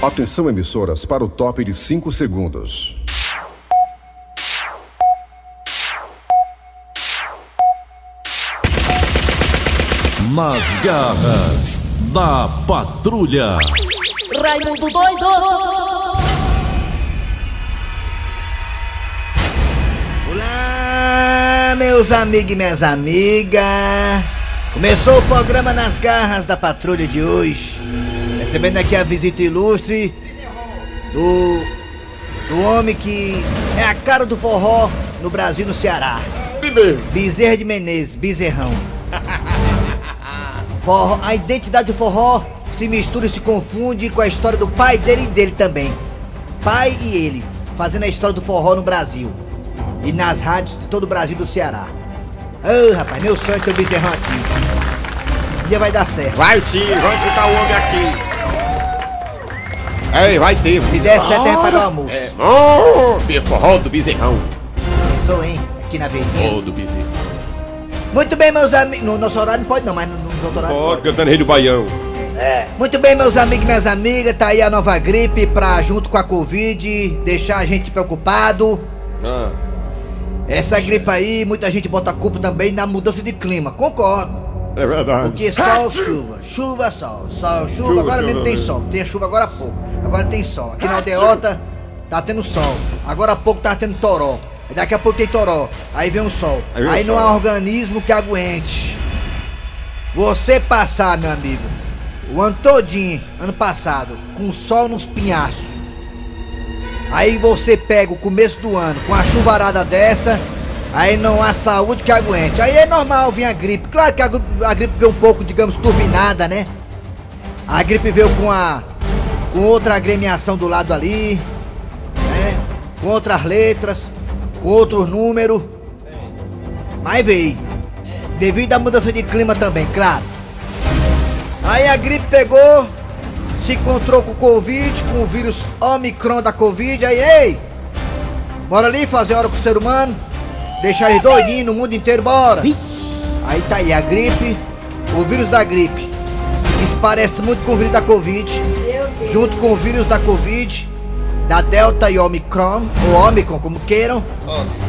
Atenção emissoras para o top de 5 segundos. Nas garras da patrulha. Raimundo doido! Olá, meus amigos e minhas amigas. Começou o programa Nas Garras da Patrulha de hoje. Recebendo aqui a visita ilustre do, do homem que é a cara do forró no Brasil no Ceará. Bezerra de Menezes, Bezerrão. Forró, a identidade do forró se mistura e se confunde com a história do pai dele e dele também. Pai e ele, fazendo a história do forró no Brasil. E nas rádios de todo o Brasil do Ceará. Ô rapaz, meu sonho é ter o bezerrão aqui. Um dia vai dar certo. Vai sim, vamos botar o homem aqui. Ei, vai ter. Se der certo é para o almoço. É. Oh, forró do bezerrão. Pensou, hein? Aqui na verdinha. Oh, do bezerrão. Muito bem, meus amigos. No nosso horário não pode não, mas no, no outro horário Pode, pode. cantando Rei do Baião. Muito bem, meus amigos e minhas amigas, tá aí a nova gripe pra, junto com a Covid, deixar a gente preocupado. Ah, Essa gripe aí, muita gente bota a culpa também na mudança de clima, concordo. É verdade. Porque sol, chuva, chuva, sol, sol, chuva, Chuva, agora chuva, mesmo tem sol, tem chuva agora há pouco, agora tem sol. Aqui na aldeota tá tendo sol, agora há pouco tá tendo toró, daqui a pouco tem toró, aí vem um sol, Aí o aí não sol. há organismo que aguente. Você passar, meu amigo, o ano todinho, ano passado, com sol nos pinhaços, aí você pega o começo do ano com a chuvarada dessa, aí não há saúde que aguente. Aí é normal vir a gripe. Claro que a, a gripe veio um pouco, digamos, turbinada, né? A gripe veio com a com outra agremiação do lado ali, né? Com outras letras, com outros números. Mas veio. Devido à mudança de clima também, claro. Aí a gripe pegou, se encontrou com o Covid, com o vírus Omicron da Covid, aí, ei! Bora ali fazer hora com o ser humano, deixar ele doidinho no mundo inteiro, bora! Aí tá aí a gripe, o vírus da gripe. Isso parece muito com o vírus da Covid, junto com o vírus da Covid, da Delta e Omicron, ou Omicron, como queiram.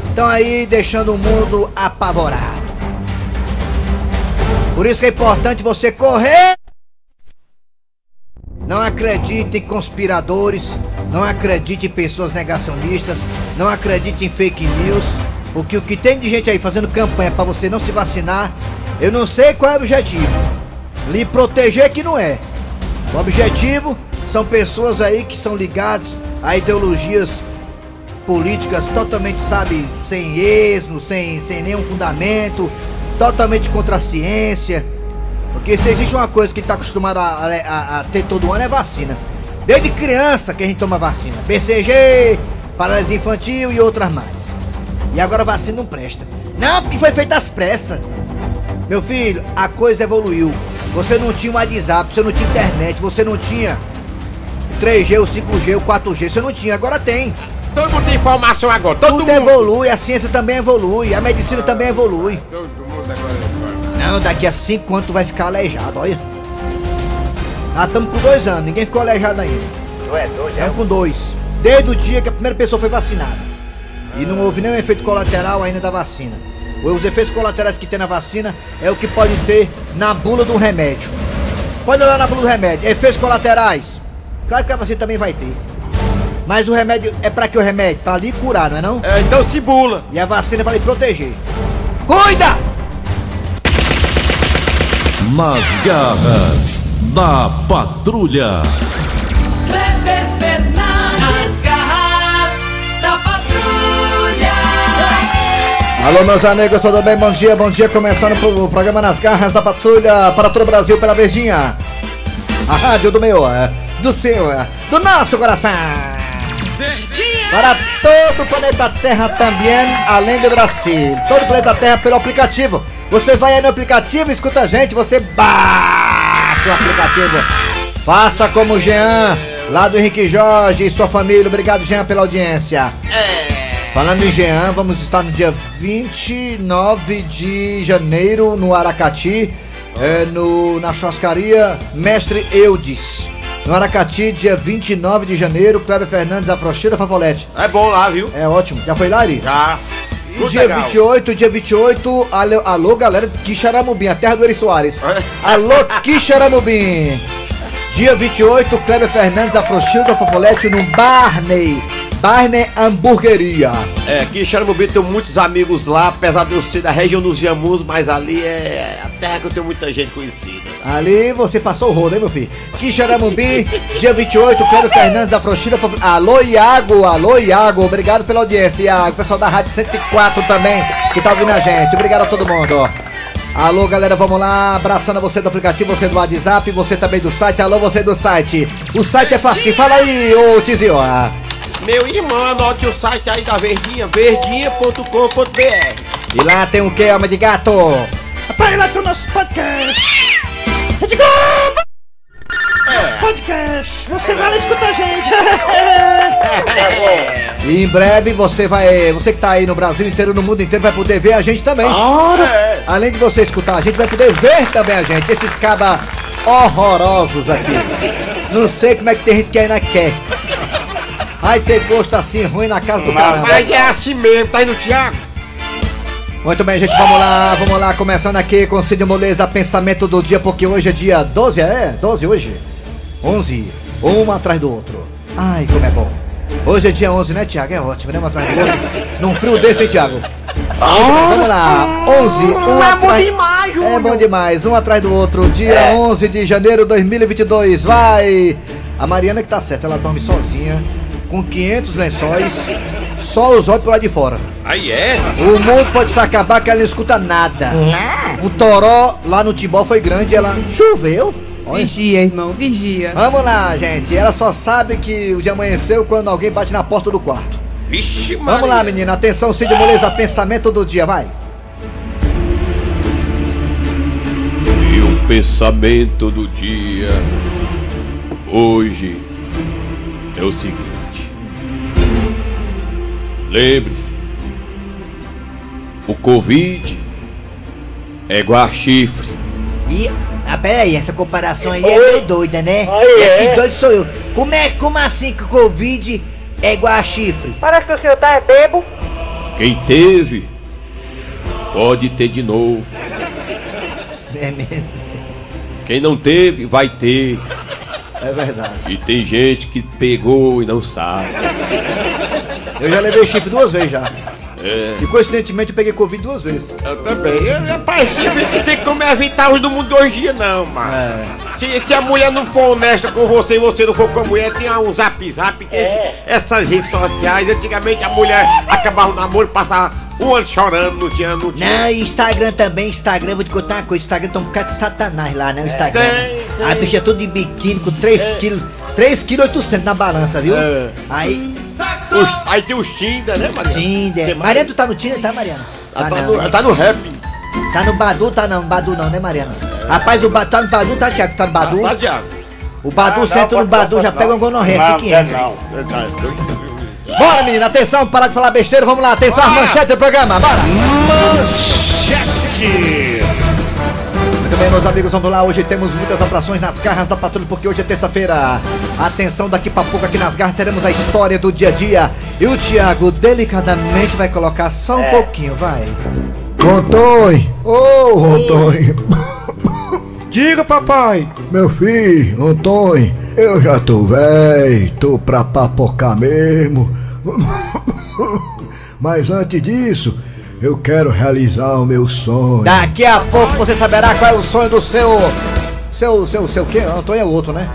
Estão aí deixando o mundo apavorado. Por isso que é importante você correr. Não acredite em conspiradores, não acredite em pessoas negacionistas, não acredite em fake news, porque o que tem de gente aí fazendo campanha pra você não se vacinar, eu não sei qual é o objetivo. Lhe proteger que não é. O objetivo são pessoas aí que são ligadas a ideologias políticas totalmente, sabe, sem esmo, sem, sem nenhum fundamento, totalmente contra a ciência. Porque se existe uma coisa que está acostumado a, a- a ter todo ano é vacina. Desde criança que a gente toma vacina. BCG, paralisia infantil e outras mais. E agora a vacina não presta. Não, porque foi feita às pressas. Meu filho, a coisa evoluiu. Você não tinha o WhatsApp, você não tinha internet, você não tinha o 3G, o 5G, o 4G, você não tinha, agora tem. Todo mundo tem informação agora. Todo Tudo mundo. evolui, a ciência também evolui, a medicina também evolui. Todo mundo agora. Não, daqui a cinco anos tu vai ficar aleijado, olha. Nós estamos com dois anos, ninguém ficou aleijado ainda. Tu é doido, é? Estamos com dois. Desde o dia que a primeira pessoa foi vacinada. E não houve nenhum efeito colateral ainda da vacina. Os efeitos colaterais que tem na vacina é o que pode ter na bula do remédio. Pode olhar na bula do remédio. Efeitos colaterais. Claro que a vacina também vai ter. Mas o remédio é pra que o remédio? Pra lhe curar, não é não? É, então se bula. E a vacina é pra lhe proteger. Cuida! Nas garras da patrulha. Alô, meus amigos, tudo bem? Bom dia, bom dia. Começando o programa Nas Garras da Patrulha para todo o Brasil pela Verdinha. A rádio do meu, é, do seu, é, do nosso coração. Para todo o planeta Terra também, além do Brasil. Todo o planeta Terra pelo aplicativo. Você vai aí no aplicativo, escuta a gente, você baixa o aplicativo. Faça como o Jean, lá do Henrique Jorge e sua família. Obrigado, Jean, pela audiência. Falando em Jean, vamos estar no dia 29 de janeiro no Aracati, é, no, na churrascaria Mestre Eudes. No Aracati, dia 29 de janeiro, Kleber Fernandes, Afrocheira Favolete. É bom lá, viu? É ótimo. Já foi lá, Ari? Já. E Muito dia legal. 28, dia 28, alô, alô galera de Quixaramubim, a terra do Eri Soares. É. Alô, Quixaramubim. Dia 28, Kleber Fernandes, Afrochilda Fofolete no Barney. Barney Hamburgueria. É, aqui em Xaramubim tem muitos amigos lá, apesar de eu ser da região dos Jamus, mas ali é a terra que eu tenho muita gente conhecida. Ali você passou o rolo, hein, meu filho? Quixaramubim, dia 28, Kleber Fernandes, Afrochilda Fofolete. Alô, Iago, alô, Iago. Obrigado pela audiência, Iago. Pessoal da Rádio 104 também, que tá ouvindo a gente. Obrigado a todo mundo, ó. Alô, galera, vamos lá. Abraçando você do aplicativo, você do WhatsApp, você também do site. Alô, você do site. O site é fácil. Fala aí, ô Tizio. Meu irmão, anote o site aí da Verdinha, verdinha.com.br. E lá tem o que, alma de gato? Rapaz, lá tem o nosso podcast. Rede Globo! Podcast. Você vai lá escutar a gente. E em breve você vai. Você que tá aí no Brasil inteiro, no mundo inteiro, vai poder ver a gente também. É. Além de você escutar a gente, vai poder ver também a gente. Esses cabas horrorosos aqui. Não sei como é que tem gente que ainda quer. Vai ter gosto assim ruim na casa do caramba. Mas é assim mesmo, tá aí no Thiago? Muito bem, gente, vamos lá, vamos lá, começando aqui com Cid Moleza, pensamento do dia, porque hoje é dia 12, é? 12 hoje? 11, um atrás do outro. Ai, como é bom. Hoje é dia 11, né, Tiago? É ótimo, né, um atrás do outro? Num frio desse, hein, Tiago? Vamos lá, 11, um atrás... demais, É bom demais, um atrás do outro, dia 11 de janeiro de 2022, vai! A Mariana que tá certa, ela dorme sozinha, com 500 lençóis, só os olhos pro lado de fora. Aí é? O mundo pode se acabar que ela não escuta nada. O toró lá no Tibó foi grande, ela choveu. Olha. Vigia, irmão, vigia. Vamos lá, gente. Ela só sabe que o dia amanheceu quando alguém bate na porta do quarto. Vixe, mano. Vamos lá, menina. Atenção, Cid Moleza, pensamento do dia, vai. E o pensamento do dia hoje é o seguinte. Lembre-se, o Covid é igual a chifre. E, ah, peraí, essa comparação aí é meio doida, né? Que doido sou eu. Como é, como assim que o Covid é igual a chifre? Parece que o senhor tá é bebo. Quem teve pode ter de novo. É mesmo. Quem não teve vai ter. É verdade. E tem gente que pegou e não sabe. Eu já levei chifre duas vezes já. É. E coincidentemente eu peguei Covid duas vezes. Eu também. Eu, rapaz, chifre não tem como evitar os do mundo hoje dia, não, mano. É. Se, se a mulher não for honesta com você e você não for com a mulher, tem um zap zap, tem esse- essas redes sociais. Antigamente a mulher acabava o namoro, passava um ano chorando, não tinha, não tinha. Não, e Instagram também, Instagram, vou te contar uma coisa, Instagram tem um bocado de satanás lá, né, o Instagram. tem, tem. A bicha é tudo de biquíni, com 3 quilos, 3 quilos 800 na balança, viu? É. Aí, Os- aí tem os Tinder, né, Mariana? Tinder. Mariana, tu tá no Tinder, tá, Mariana? Ela Tá tá, não. no, tá no rap. Tá no Badu, tá não, Badu não, né, Mariana? Rapaz, o Badu, tá no Badu, tá, Thiago? Tá no Badu? Tá, Thiago? O Badu senta no Badu, já pega um gonorreia, assim que é. Verdade. Bora, menina, atenção, parar de falar besteira, vamos lá, atenção, as manchetes do programa, bora! Muito bem, meus amigos, vamos lá. Hoje temos muitas atrações nas garras da patrulha, porque hoje é terça-feira. Atenção, daqui pra pouco aqui nas garras teremos a história do dia a dia. E o Thiago delicadamente vai colocar só um pouquinho, vai. Antônio! Ô, Antônio! Diga, papai. Meu filho, Antônio, eu já tô velho, tô pra papocar mesmo. Mas antes disso, eu quero realizar o meu sonho. Daqui a pouco você saberá qual é o sonho do seu. Seu, seu, seu quê? Antônio é o outro, né?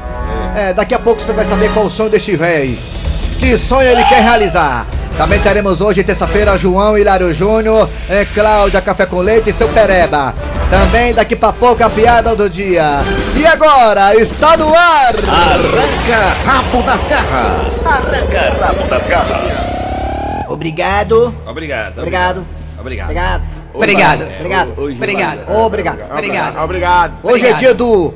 É, daqui a pouco você vai saber qual é o sonho deste velho. Que sonho ele quer realizar? Também teremos hoje, terça-feira, João Hilário Júnior, é, Cláudia Café com Leite e seu Pereba. Também daqui pra pouco a piada do dia. E agora, está no ar! Arranca rabo das garras. Obrigado. Obrigado. Obrigado. Obrigado. Obrigado. Obrigado. Obrigado. Hoje Obrigado. Obrigado. Obrigado. Obrigado. Hoje é Obrigado. dia do.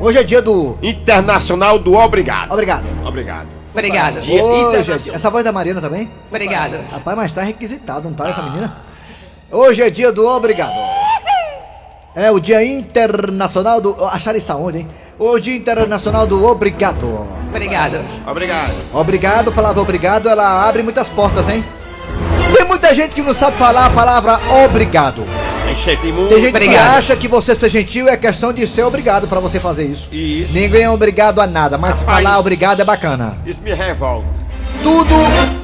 Hoje é dia do. Internacional do Obrigado. Obrigado. Obrigado. Obrigado. Dia Hoje, essa voz da Mariana também? Obrigado. Rapaz, mas tá requisitado, não tá essa menina? Hoje é dia do obrigado. É o dia internacional do. Acharam isso aonde, hein? o Dia Internacional do Obrigado. Obrigado. Obrigado. Obrigado, a palavra obrigado, ela abre muitas portas, hein? Tem muita gente que não sabe falar a palavra obrigado. É. Tem gente Obrigado. que acha que você ser gentil é questão de ser obrigado pra você fazer isso. Isso. Ninguém é obrigado a nada, mas Rapaz. falar obrigado é bacana. Isso me revolta. Tudo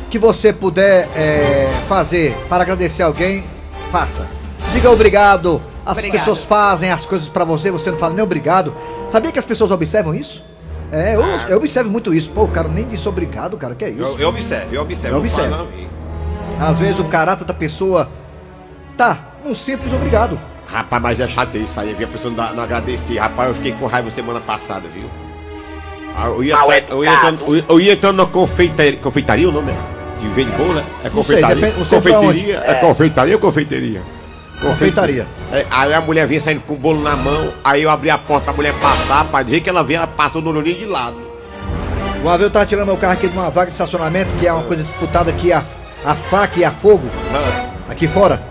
que você puder é, fazer para agradecer alguém, faça. Diga obrigado. As Obrigado. pessoas fazem as coisas pra você, você não fala nem obrigado. Sabia que as pessoas observam isso? É, eu, eu observo muito isso. Pô, o cara nem disse obrigado, cara, que é isso? Eu, eu observo, eu observo. Eu não observo. Às vezes o caráter da pessoa tá um simples obrigado. Rapaz, mas é chato isso aí, viu? A pessoa não, não agradecer. Rapaz, eu fiquei com raiva semana passada, viu? Ah, Eu ia, sa- eu ia, entrando, eu ia- entrando na confeitaria. Confeitaria o nome é? De vende bolo, né? É Não sei, confeitaria. depende- confeitaria. É. confeitaria ou confeiteria? Confeitaria. É, aí a mulher vinha saindo com o bolo na mão, aí eu abri a porta pra mulher passar, pra dizer que ela vinha, ela passou no olhinho de lado. Uma vez eu tava tirando meu carro aqui de uma vaga de estacionamento, que é uma coisa disputada aqui, a, a faca e a fogo, Ah, aqui fora.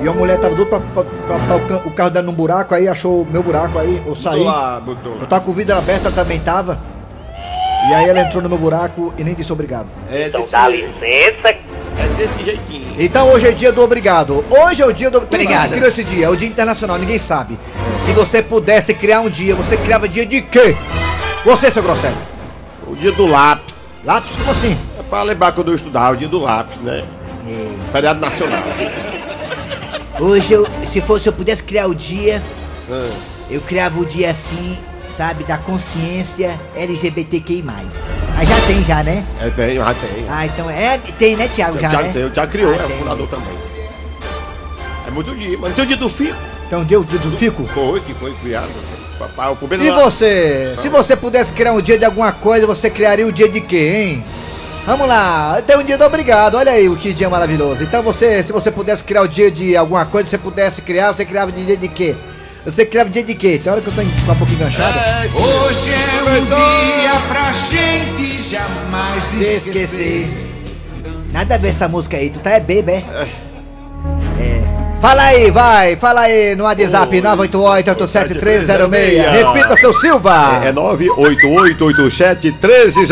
E a mulher tava doida pra, pra, pra botar o, carro dela num buraco, aí achou o meu buraco, aí eu saí. botou lá, botou Eu tava com o vidro aberto, ela também tava. E aí ela entrou no meu buraco e nem disse obrigado. É Então dá licença. é desse jeitinho. Então hoje é dia do obrigado. Hoje é o dia do. Quem foi que Obrigada. criou esse dia? É o dia internacional, ninguém sabe. Se você pudesse criar um dia, você criava dia de quê? Você, seu grosseiro. O dia do lápis. Lápis, como assim? É pra lembrar quando eu estudava, o dia do lápis, né? Feriado nacional. Hoje, eu, se fosse eu pudesse criar o dia, Ah. eu criava o dia assim, sabe, da consciência LGBTQI+. Ah, já tem já, né? É, tem, já tem. Ah, então é, tem, né, Thiago, já, já, né? tem, já criou, Ah, é tem. fundador também. É muito dia, mas tem o dia do fico. Então deu o dia do fico? Foi, que foi criado. Papai, o E lá- você? Se você pudesse criar um dia de alguma coisa, você criaria o dia de quê, hein? Vamos lá, tem um dia do obrigado, olha aí o que dia maravilhoso. Então você, se você pudesse criar o dia de alguma coisa, você pudesse criar, você criava de dia de quê? Você criava dia de quê? Tem hora que eu tô com um pouquinho enganchado. Hoje é um dia pra gente jamais esquecer. Esquecer. Nada a ver essa música aí, tu tá é baby, é? Fala aí, vai, fala aí no WhatsApp 988-87306. Repita, seu Silva! É 988871306. Se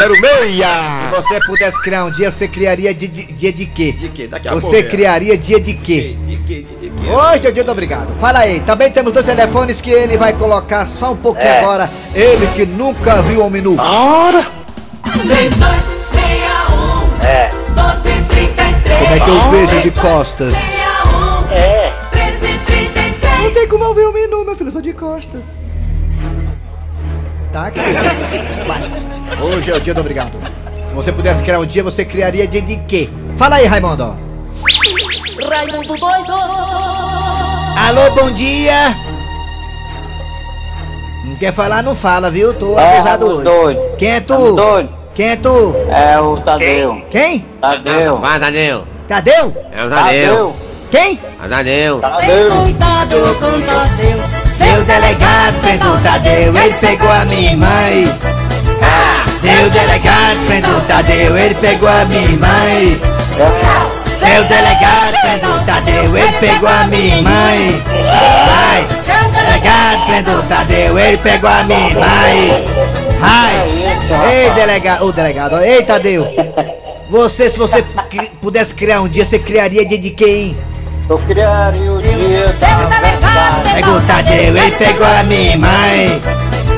você pudesse criar um dia, você criaria dia de, dia de quê? De quê? Daqui a Você pouco é. criaria dia de quê? De quê? De quê? Hoje é o dia do obrigado. Fala aí, também temos dois telefones que ele vai colocar só um pouquinho É. agora. Ele que nunca viu homem nu. 3261 É. 1233 Como é que eu vejo de costas? 61. 1333 Não tem como eu ver homem nu, meu filho, eu sou de costas. Tá, querido? Vai. Hoje é o dia do obrigado. Se você pudesse criar um dia, você criaria dia de quê? Fala aí, Raimundo. Raimundo doido Alô, bom dia! Não quer falar, não fala, viu? Tô É, abusado Raimundo hoje. doido. Quem é tu? Doido. Quem é tu? É o Tadeu. Quem? Tadeu. Vai, Daniel. Tadeu? É o Daniel. Tadeu. Quem? Daniel. Tadeu. Cuidado com Tadeu Seu delegado prendeu Tadeu, ele pegou a minha mãe. Seu delegado prendeu Tadeu, ele pegou a minha mãe. Seu delegado prendeu Tadeu, ele pegou a minha mãe. Vai. Delegado prendeu Tadeu, ele pegou a minha mãe. Vai. Ei, delegado, ô delegado, ei Tadeu. Você, se você pudesse criar um dia, você criaria dia de quem? Eu criaria o dia da verdade. Pegou o Tadeu, ele pegou a minha mãe.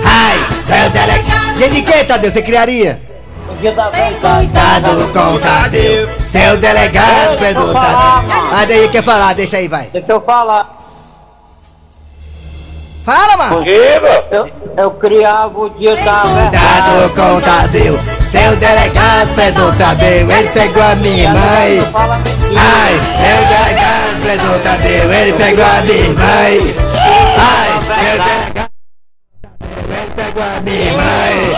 Ai, seu delegado. Dia de quem, Tadeu? Você criaria? O dia da verdade. Tadeu com Tadeu. Seu delegado, prendeu o Tadeu. Ah, daí quer falar, deixa aí, vai. Deixa eu falar. Fala, mano. Eu, eu criava o dia da verdade. Tadeu com Tadeu. Seu delegado, prendeu o Tadeu. Ele pegou a minha mãe. Ai, seu delegado, prendeu o Tadeu. Ele pegou a minha mãe. Ai, seu delegado. Ele pegou a minha mãe.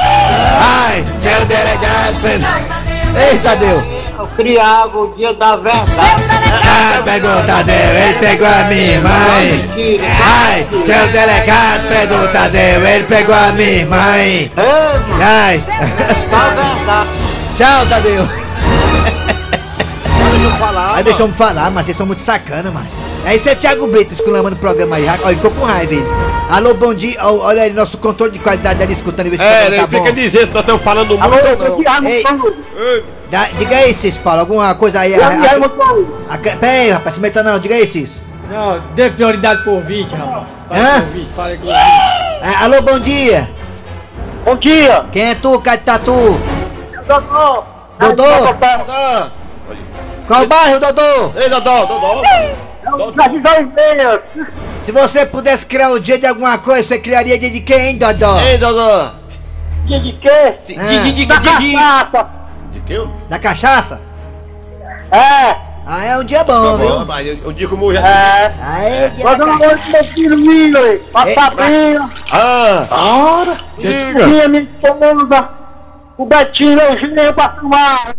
Ai, seu delegado, prendeu. Ei, Tadeu. Eu criava o dia da verdade. Pegou o Tadeu, ele pegou a minha mãe. Ai, seu delegado pegou o Tadeu, ele pegou a minha mãe. Ai, da verdade. tchau, Tadeu. Deixa eu falar. Aí deixou me falar, mas vocês são muito sacana, mano. Esse é Thiago Brito esculambando o programa aí. Olha, ficou com raiva ele. Alô, bom dia. Olha aí, nosso controle de qualidade ali escutando. vê se É, programa ele tá fica bom. dizendo que nós estamos falando muito ou não. Ei, dá- diga aí, Cis Paulo, alguma coisa aí. a- a- a- Pera aí, rapaz, se meta não, diga aí, Cis. Não, dê prioridade pro ouvinte, rapaz. Fala Hã? com o ouvinte, fala com o ouvinte. É, alô, bom dia. Bom dia! Quem é tu, Catatu? Dodô! Dodô? Ah, Qual bairro, Dodô? Ei, Dodô, Dodô. Jardim das Ideias! Se você pudesse criar o dia de alguma coisa, você criaria dia de quem, hein, Dodô? Ei, Dodô. Dia de quê? De, Ah. de, de, Da de, de, cachaça! de que eu? Da cachaça? É! Ah, é um dia bom, viu? Rapaz, eu, eu digo como já. É! Aí, dia da uma cachaça. noite meu filho Miller! Pra Ei, Fabinho! Ah, Diga! minha esposa! O Betinho, o Juninho pra filmar!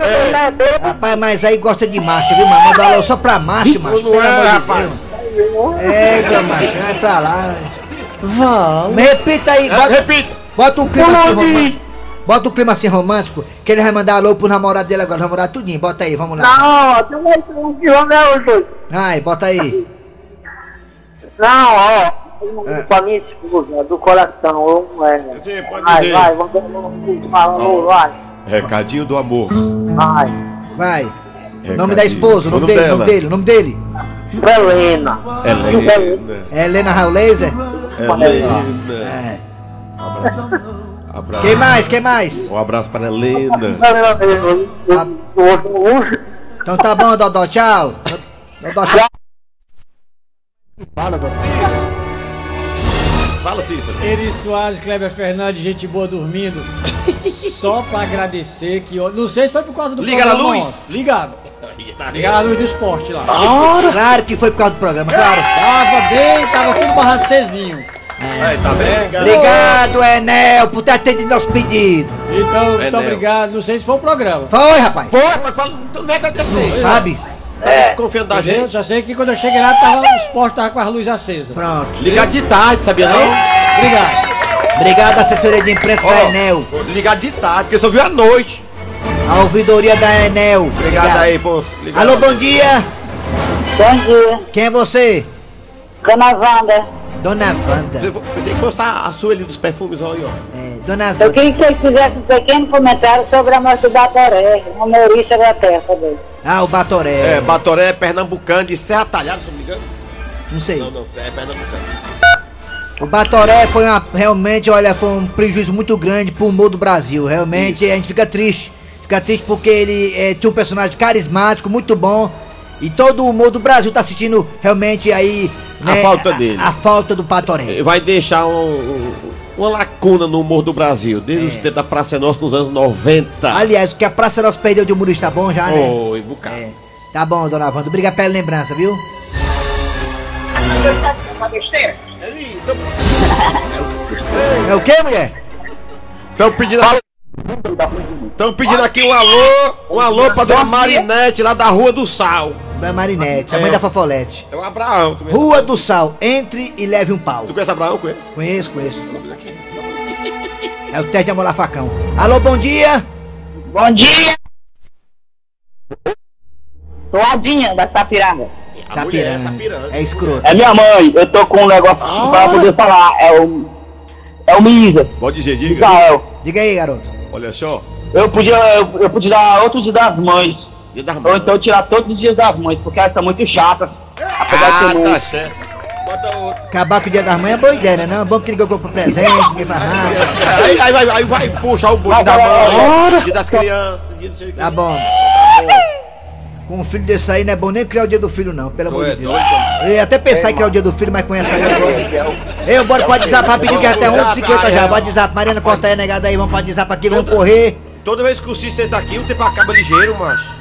É. Rapaz, mas aí gosta de macho, viu, mano? Manda um alô só pra macho, macho. não Pelo é, amor de rapaz. Deus. É, meu macho, vai pra lá. Me repita aí, É, bota, repita. bota um clima assim romântico. Bota um clima assim romântico, que ele vai mandar alô pro namorado dele agora, namorado tudinho. Bota aí, vamos lá. Não, tem um que vamos é hoje! Ai, bota aí. Não, ó! É. Com a minha esposa, do coração, eu, é. Sim, pode Vai, dizer. vai, vamos vamos falando, vai. Recadinho do amor. Vai. Vai. Recadinho. Nome da esposa, o nome dele, o nome dele, o nome dele. Helena. Helena. É Helena Rauleza? Helena. É. Abraço. Abraço. Quem mais? Quem mais? Um abraço para Helena. Então tá bom, Dodó, tchau. Dodó, tchau. Fala, Dodó. Fala, Cícero. Eri Soares, Kleber Fernandes, gente boa dormindo. Só pra agradecer que. eu- Não sei se foi por causa do Liga na programa luz. ontem. Ligado. Tá Ligaram a luz do esporte lá. Claro que foi por causa do programa, claro. Tava bem, tava tudo barracezinho. Aí, tá vendo? Obrigado, Enel, por ter atendido nosso pedido. Então, muito Enel. obrigado. Não sei se foi o programa. Foi, rapaz. Porra, mas fala, tu não é que Não sabe? Tá desconfiando da Entendeu? gente. Só sei que quando eu cheguei lá, tava, o esporte tava com as luzes acesas. Pronto. Ligado de tarde, sabia não? Obrigado. Obrigado, assessoria de imprensa da Ó, Enel. Ligado de tarde, porque só viu à noite. A ouvidoria da Enel. Obrigado aí, pô. Ligado. Alô, bom dia. Bom dia. Quem é você? Dona Wanda. Pensei que- Pensei que fosse a, a sua ali dos perfumes, olha, ó. É, Dona Eu Wanda. queria que vocês fizessem um pequeno comentário sobre a morte da Toré, humorista da terra também. Ah, o Batoré. É, Batoré, pernambucano, de Serra Talhada, se não me engano. Não sei. Não, não, é pernambucano. O Batoré foi uma, realmente, olha, foi um prejuízo muito grande pro humor do Brasil. Realmente, a gente fica triste. Fica triste porque ele eh, tinha um personagem carismático, muito bom. E todo o humor do Brasil tá assistindo realmente aí. A falta dele. A, falta do Batoré. Vai deixar um- um- uma lacuna no humor do Brasil, desde os tempos da Praça é Nossa nos anos 90. Aliás, o que a Praça Nossa perdeu de humorista bom já, né? Oi, bocado. É. Tá bom, dona Wanda. Obrigado pela lembrança, viu? É o que, mulher? Estão pedindo Estão pedindo aqui um alô, um alô pra dona Marinete lá da Rua do Sal. Da Marinete, a É. mãe da Fofolete. É o Abraão. Tu conhece, Rua do Sal, entre e leve um pau. tu conhece Abraão? Conhece? Conheço, conheço. É o teste de amolar facão. Alô, bom dia. Bom dia! Sou a Dinha da Sapiranga. A mulher, Sapiranga. É escroto. É minha mãe, eu tô com um negócio pra poder falar. É o. É o Misa, Pode dizer, diga. Israel. Diga aí, garoto. Olha só. Eu podia, eu, eu podia dar outro dia das mães. Dia das Ou mães. então tirar todos os dias das mães, porque elas são muito chatas. Apesar de Ah, ser tá muito. certo. Bota outro. Acabar com o dia das mães é boa ideia, né? Não, é bom que ninguém compra presente, ninguém faz nada. Aí, aí, vai, aí vai puxar o bonde da mãe, dia das crianças, dia não sei o quê. Tá bom. Com um filho desse aí não é bom nem criar o dia do filho, não, pelo amor é de Deus. doido, Eu ia até pensar em criar o dia do filho, mas com essa aí agora. Eu, bora pro WhatsApp rapidinho, que é até 11h50 já. WhatsApp, Mariana, corta aí, negada aí, vamos pro WhatsApp aqui, vamos correr. Toda vez que o Cícero tá aqui, o tempo acaba ligeiro, macho.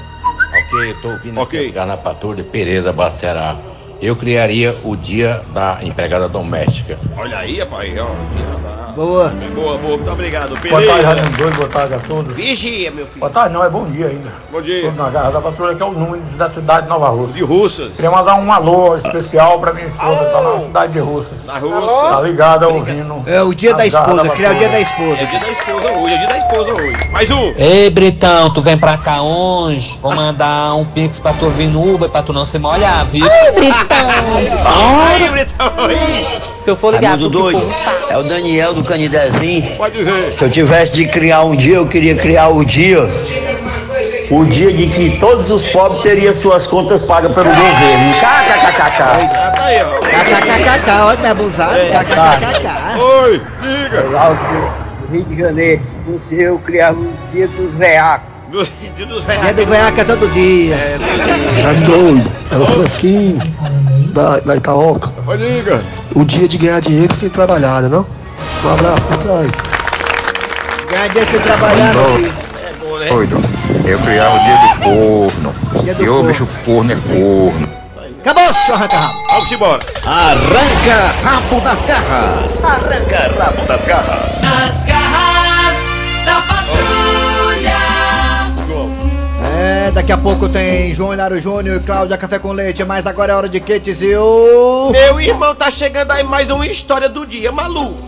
Ok, tô ouvindo Ok. aqui as Garnapatur de Pereza, Baceará. Eu criaria o dia da empregada doméstica. Olha aí, rapaz, ó. Boa. Boa, boa, muito obrigado. Boa tarde, Doido, boa tarde a todos. Vigia, meu filho. Boa tarde, não, é bom dia ainda. Bom dia. Estou na Garra da Patrulha, que é o número da cidade de Nova Rússia. De Russas. Queria mandar um alô especial pra minha esposa, que tá na cidade de Russas. Na Rússia. Tá ligada ouvindo. É o dia da esposa, criar o dia da É esposa. dia da esposa hoje, é dia da esposa hoje. Mais um. Ei, Britão, tu vem pra cá hoje? Vou mandar um pix pra tu vir no Uber pra tu não se molhar, viu? Ai, Britão, Britão. Se eu for ligar pro doido, Pipoco, é o Daniel do Canidezinho. Pode dizer. Se eu tivesse de criar um dia, eu queria criar o dia. O dia de que todos os pobres teriam suas contas pagas pelo governo. KKKKK. Tá aí, ó. KKKK, olha me abusado. KKKK. Oi, diga. Lá Rio de Janeiro, se fosse eu, criava o dia dos veacos. Do, do, dos Dia do veaca é todo dia. Tá doido? É o fresquinho da, da Itaoca. Diga. O dia de ganhar dinheiro sem trabalhar, né não? Um abraço por trás. Ganhar dia sem trabalhar, meu filho. Doido. Eu criava o dia do corno. Dia do e o bicho corno é corno. Acabou, seu arranca-rabo. Vamos embora. Arranca rabo das garras. Arranca rabo das garras. As garras daqui a pouco tem João Hilário Júnior e Cláudia Café com Leite, mas agora é hora de Ketes e o... Meu irmão, tá chegando aí mais uma história do dia, maluco.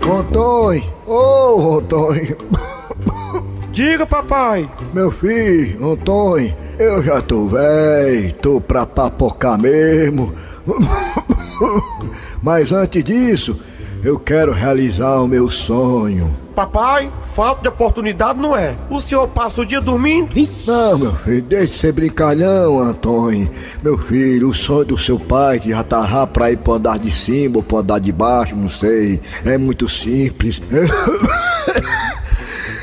Antônio, ô Antônio. Diga, papai. Meu filho, Antônio, eu já tô velho, tô pra papocar mesmo. Mas antes disso, eu quero realizar o meu sonho. Papai, falta de oportunidade não é. O senhor passa o dia dormindo? Não, meu filho, deixe de ser brincalhão, Antônio. Meu filho, o sonho do seu pai, que já tá lá pra ir pro andar de cima ou pro andar de baixo, não sei. É muito simples.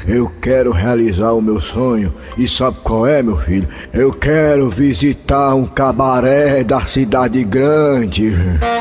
Eu quero realizar o meu sonho. E sabe qual é, meu filho? Eu quero visitar um cabaré da cidade grande.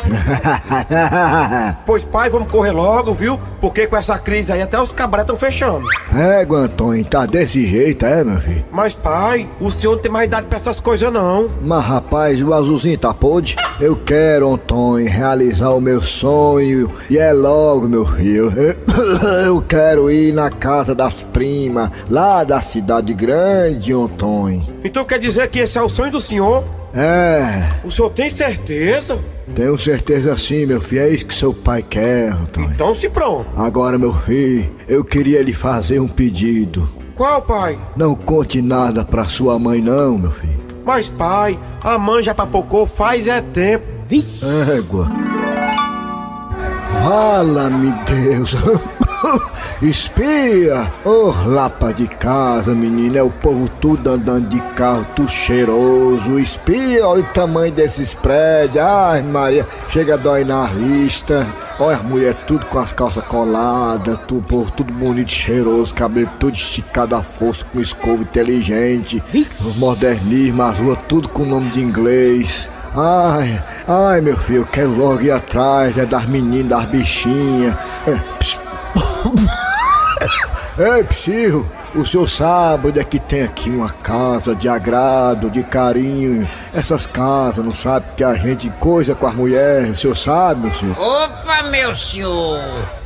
Pois pai, vamos correr logo, viu? Porque com essa crise aí até os cabaré estão fechando. É, Antônio, tá desse jeito, é, meu filho? Mas pai, o senhor não tem mais idade pra essas coisas não. Mas rapaz, o azulzinho tá podre? Eu quero, Antônio, realizar o meu sonho. E é logo, meu filho. Eu quero ir na casa das primas, lá da cidade grande, Antônio. Então quer dizer que esse é o sonho do senhor? É, O senhor tem certeza? tenho certeza sim, meu filho. É isso que seu pai quer, Antônio. Então se pronto. Agora, meu filho, eu queria lhe fazer um pedido. Qual, pai? Não conte nada pra sua mãe, não, meu filho. Mas pai, a mãe já papocou faz é tempo. Égua. Fala-me, Deus. Espia! Ô lapa de casa, menina, é o povo tudo andando de carro, tudo cheiroso. Espia, olha o tamanho desses prédios. Ai, Maria, chega a dói na vista. Olha as mulheres tudo com as calças coladas, tu, o povo tudo bonito, cheiroso, cabelo tudo esticado à força, com escova inteligente. Os modernismos, as ruas tudo com nome de inglês. Ai, ai, meu filho, quero logo ir atrás, é das meninas, das bichinhas. É, Ei, psiu, o sabe onde é que tem aqui uma casa de agrado, de carinho. Essas casas, não sabe que a gente coisa com as mulheres, o senhor sabe, meu senhor? Opa, meu senhor!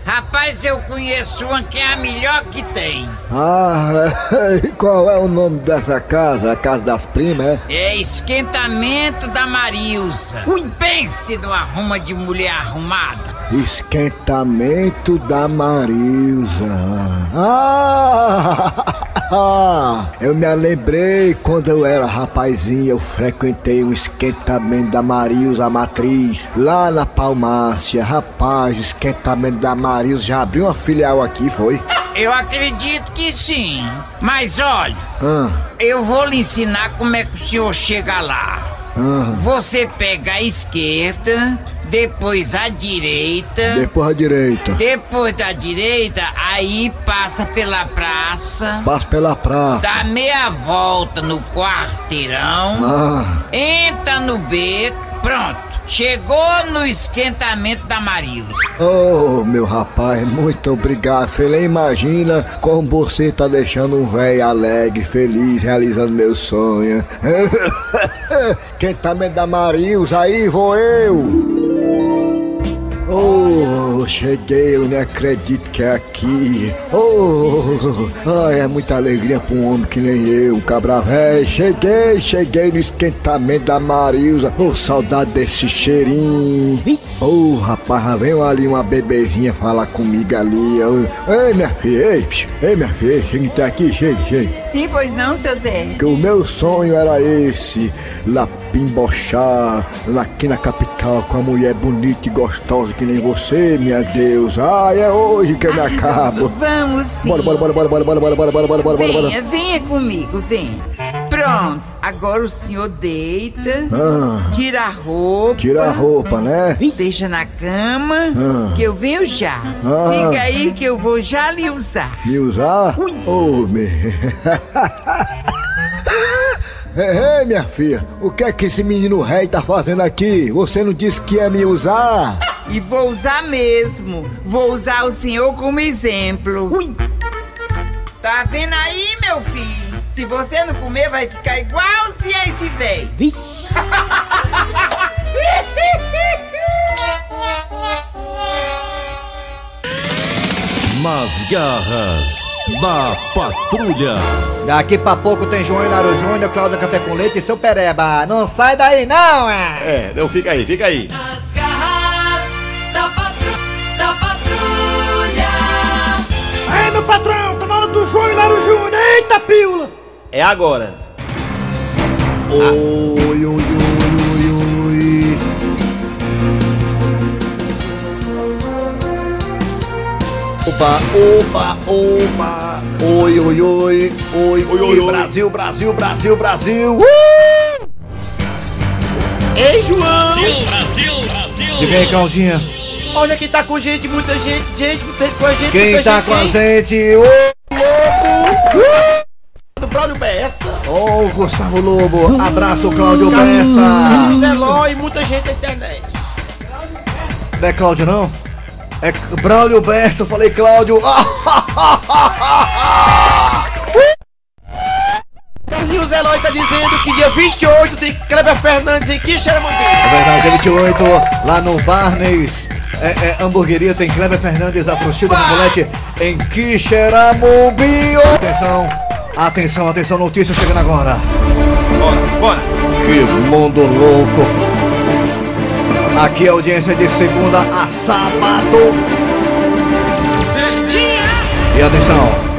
Rapaz, eu conheço uma que é a melhor que tem. Ah, e qual é o nome dessa casa? A casa das primas, é? É esquentamento da Marilza. Pense no arruma de mulher arrumada. Esquentamento da Marilza. Ah! Eu me lembrei quando eu era rapazinho, eu frequentei um esquentamento da Marilza Matriz, lá na Palmácia. Rapaz, o esquentamento da Marilza já abriu uma filial aqui, foi? Eu acredito que sim. Mas olha, Ah, eu vou lhe ensinar como é que o senhor chega lá. Você pega a esquerda, depois a direita. Depois à direita. Depois da direita, aí passa pela praça. Passa pela praça. Dá meia volta no quarteirão. Ah. Entra no beco. Pronto. Chegou no esquentamento da Marilza. Oh, meu rapaz, muito obrigado. Você nem imagina como você tá deixando um velho alegre, feliz, realizando meu sonho. Quem tá me da Marilza aí vou eu. Oh, cheguei, eu nem acredito que é aqui. Oh, ai, é muita alegria pra um homem que nem eu, um cabra velho. Cheguei, cheguei no esquentamento da Marilza. Oh, saudade desse cheirinho. Oh, rapaz, veio ali uma bebezinha falar comigo ali. Oh, Ei, minha filha, ei, ei, minha filha, chega até aqui, chega, chega. Sim, pois não, seu Zé? Que o meu sonho era esse, lá pimbochar aqui na capital com uma mulher bonita e gostosa que nem você, minha Deus. Ai, é hoje que eu me acabo. Vamos sim. Bora, bora, bora, bora, bora, bora, bora, bora, bora, bora, bora, bora. Venha, venha comigo, venha. Pronto, agora o senhor deita, Ah. tira a roupa. Tira a roupa, né? Deixa na cama, Ah. que eu venho já. Ah. Fica aí que eu vou já lhe usar. Me usar? Ô, me... Ei, ei, minha filha, o que é que esse menino rei tá fazendo aqui? Você não disse que ia me usar? E vou usar mesmo. Vou usar o senhor como exemplo. Tá vendo aí, meu filho? Se você não comer, vai ficar igualzinho a esse véi. Nas garras da patrulha. Daqui pra pouco tem João Hilário Júnior, Cláudia Café com Leite e seu Pereba. Não sai daí não, é? É, não fica aí, fica aí. Nas garras da, patru da patrulha. Aí, meu patrão, tá na hora do João Hilário Júnior. Eita, pílula. É agora. Oi, oi, oi, oi, Opa, opa, opa. Oi, oi, oi. Oi, oi, oi, oi. Brasil, Brasil, Brasil, Brasil. Uh! Ei, João! Brasil, Brasil. Diga aí, Claudinha. Olha quem tá com gente, muita gente, gente, muita gente com a gente. Quem muita tá gente, com a gente? Ô, Lobo! Do Braulio Bessa. Ô, Gustavo Lobo. Abraço, Cláudio Bessa. Zeló e muita gente na internet. Não é Cláudio, não? É Braulio Bessa, eu falei Cláudio. Carlinhos Eloy tá dizendo que dia 28 tem Kleber Fernandes em Quixeramobim. É verdade, é 28, lá no Barnes. É, é, hamburgueria tem Kleber Fernandes, a Fruxida Nicolete em Quixeramobim. Atenção, atenção, atenção, notícia chegando agora. Bora, bora. Que mundo louco! Aqui é audiência de segunda a sábado. E atenção.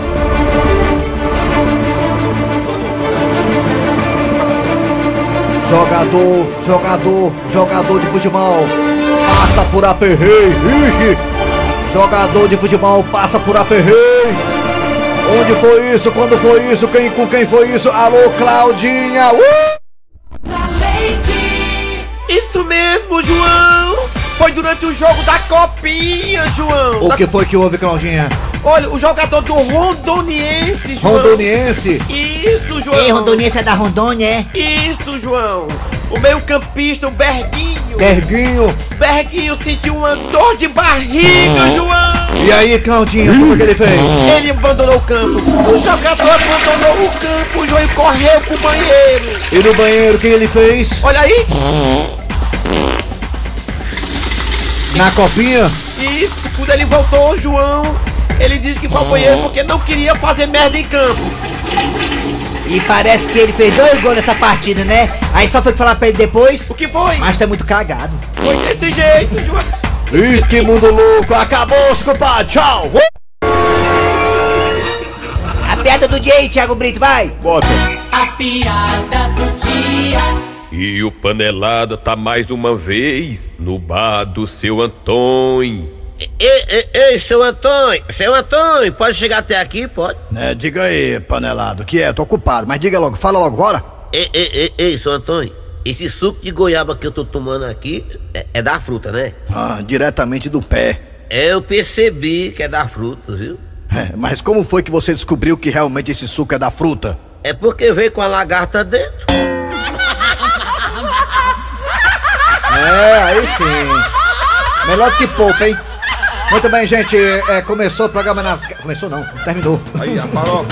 Jogador, jogador, jogador de futebol passa por aperreio. Ixi. Jogador de futebol passa por aperreio. Onde foi isso? Quando foi isso? Quem, com quem foi isso? Alô, Claudinha! Uh! Mesmo, João. Foi durante o jogo da Copinha, João. O Da- que foi que houve, Claudinha? Olha, o jogador do Rondoniense, João. Rondoniense? Isso, João. Ei, Rondoniense é da Rondônia, é? Isso, João. O meio campista, o Berguinho. Berguinho. Berguinho sentiu uma dor de barriga, João. E aí, Claudinha, como é que ele fez? Ele abandonou o campo. O jogador abandonou o campo, João, e correu pro banheiro. E no banheiro, o que ele fez? Olha aí. Na copinha? Isso, quando ele voltou, João, ele disse que foi ao banheiro porque não queria fazer merda em campo. E parece que ele fez dois gols nessa partida, né? Aí só foi falar pra ele depois. O que foi? Mas tá muito cagado. Foi desse jeito, João. Ih, que mundo louco! Acabou-se, compadre! Tchau! A piada do dia aí, Thiago Brito, vai! Bota! A piada. E o Panelada tá mais uma vez no bar do seu Antônio. Ei, ei, ei, seu Antônio, seu Antônio, pode chegar até aqui, pode? É, diga aí, panelado, que é? Tô ocupado, mas diga logo, fala logo, bora. Ei, ei, ei, ei, seu Antônio, esse suco de goiaba que eu tô tomando aqui é, é da fruta, né? Ah, diretamente do pé. É, eu percebi que é da fruta, viu? É, mas como foi que você descobriu que realmente esse suco é da fruta? É porque veio com a lagarta dentro. É, aí sim. Melhor que pouco, hein? Muito bem, gente. é, começou o programa nas. Começou não, terminou. Aí, a farofa.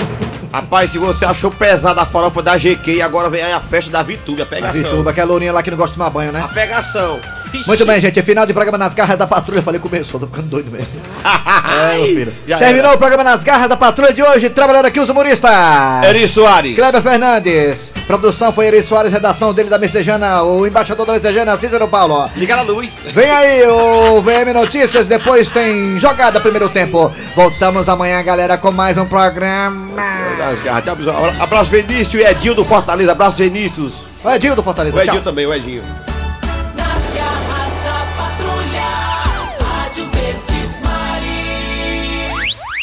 Rapaz, se você achou pesada a farofa da GQ, agora vem aí a festa da Vitube, a A pegação. Vituba, aquela lourinha lá que não gosta de tomar banho, né? A pegação. Muito bem, gente. Final de programa nas garras da patrulha. Falei, começou, tô ficando doido mesmo. é, meu filho. Já Terminou era. o programa nas garras da patrulha de hoje. Trabalhando aqui os humoristas. Eri Soares. Kleber Fernandes. Produção foi Eri Soares, redação dele da Messejana, o embaixador da Messejana, Cícero Paulo. Liga a luz. Vem aí o VM Notícias, depois tem jogada primeiro tempo. Voltamos amanhã, galera, com mais um programa. Abraço, Vinícius e Edinho do Fortaleza. Abraço, Vinícius. O Edinho do Fortaleza, O Edinho também, o Edinho.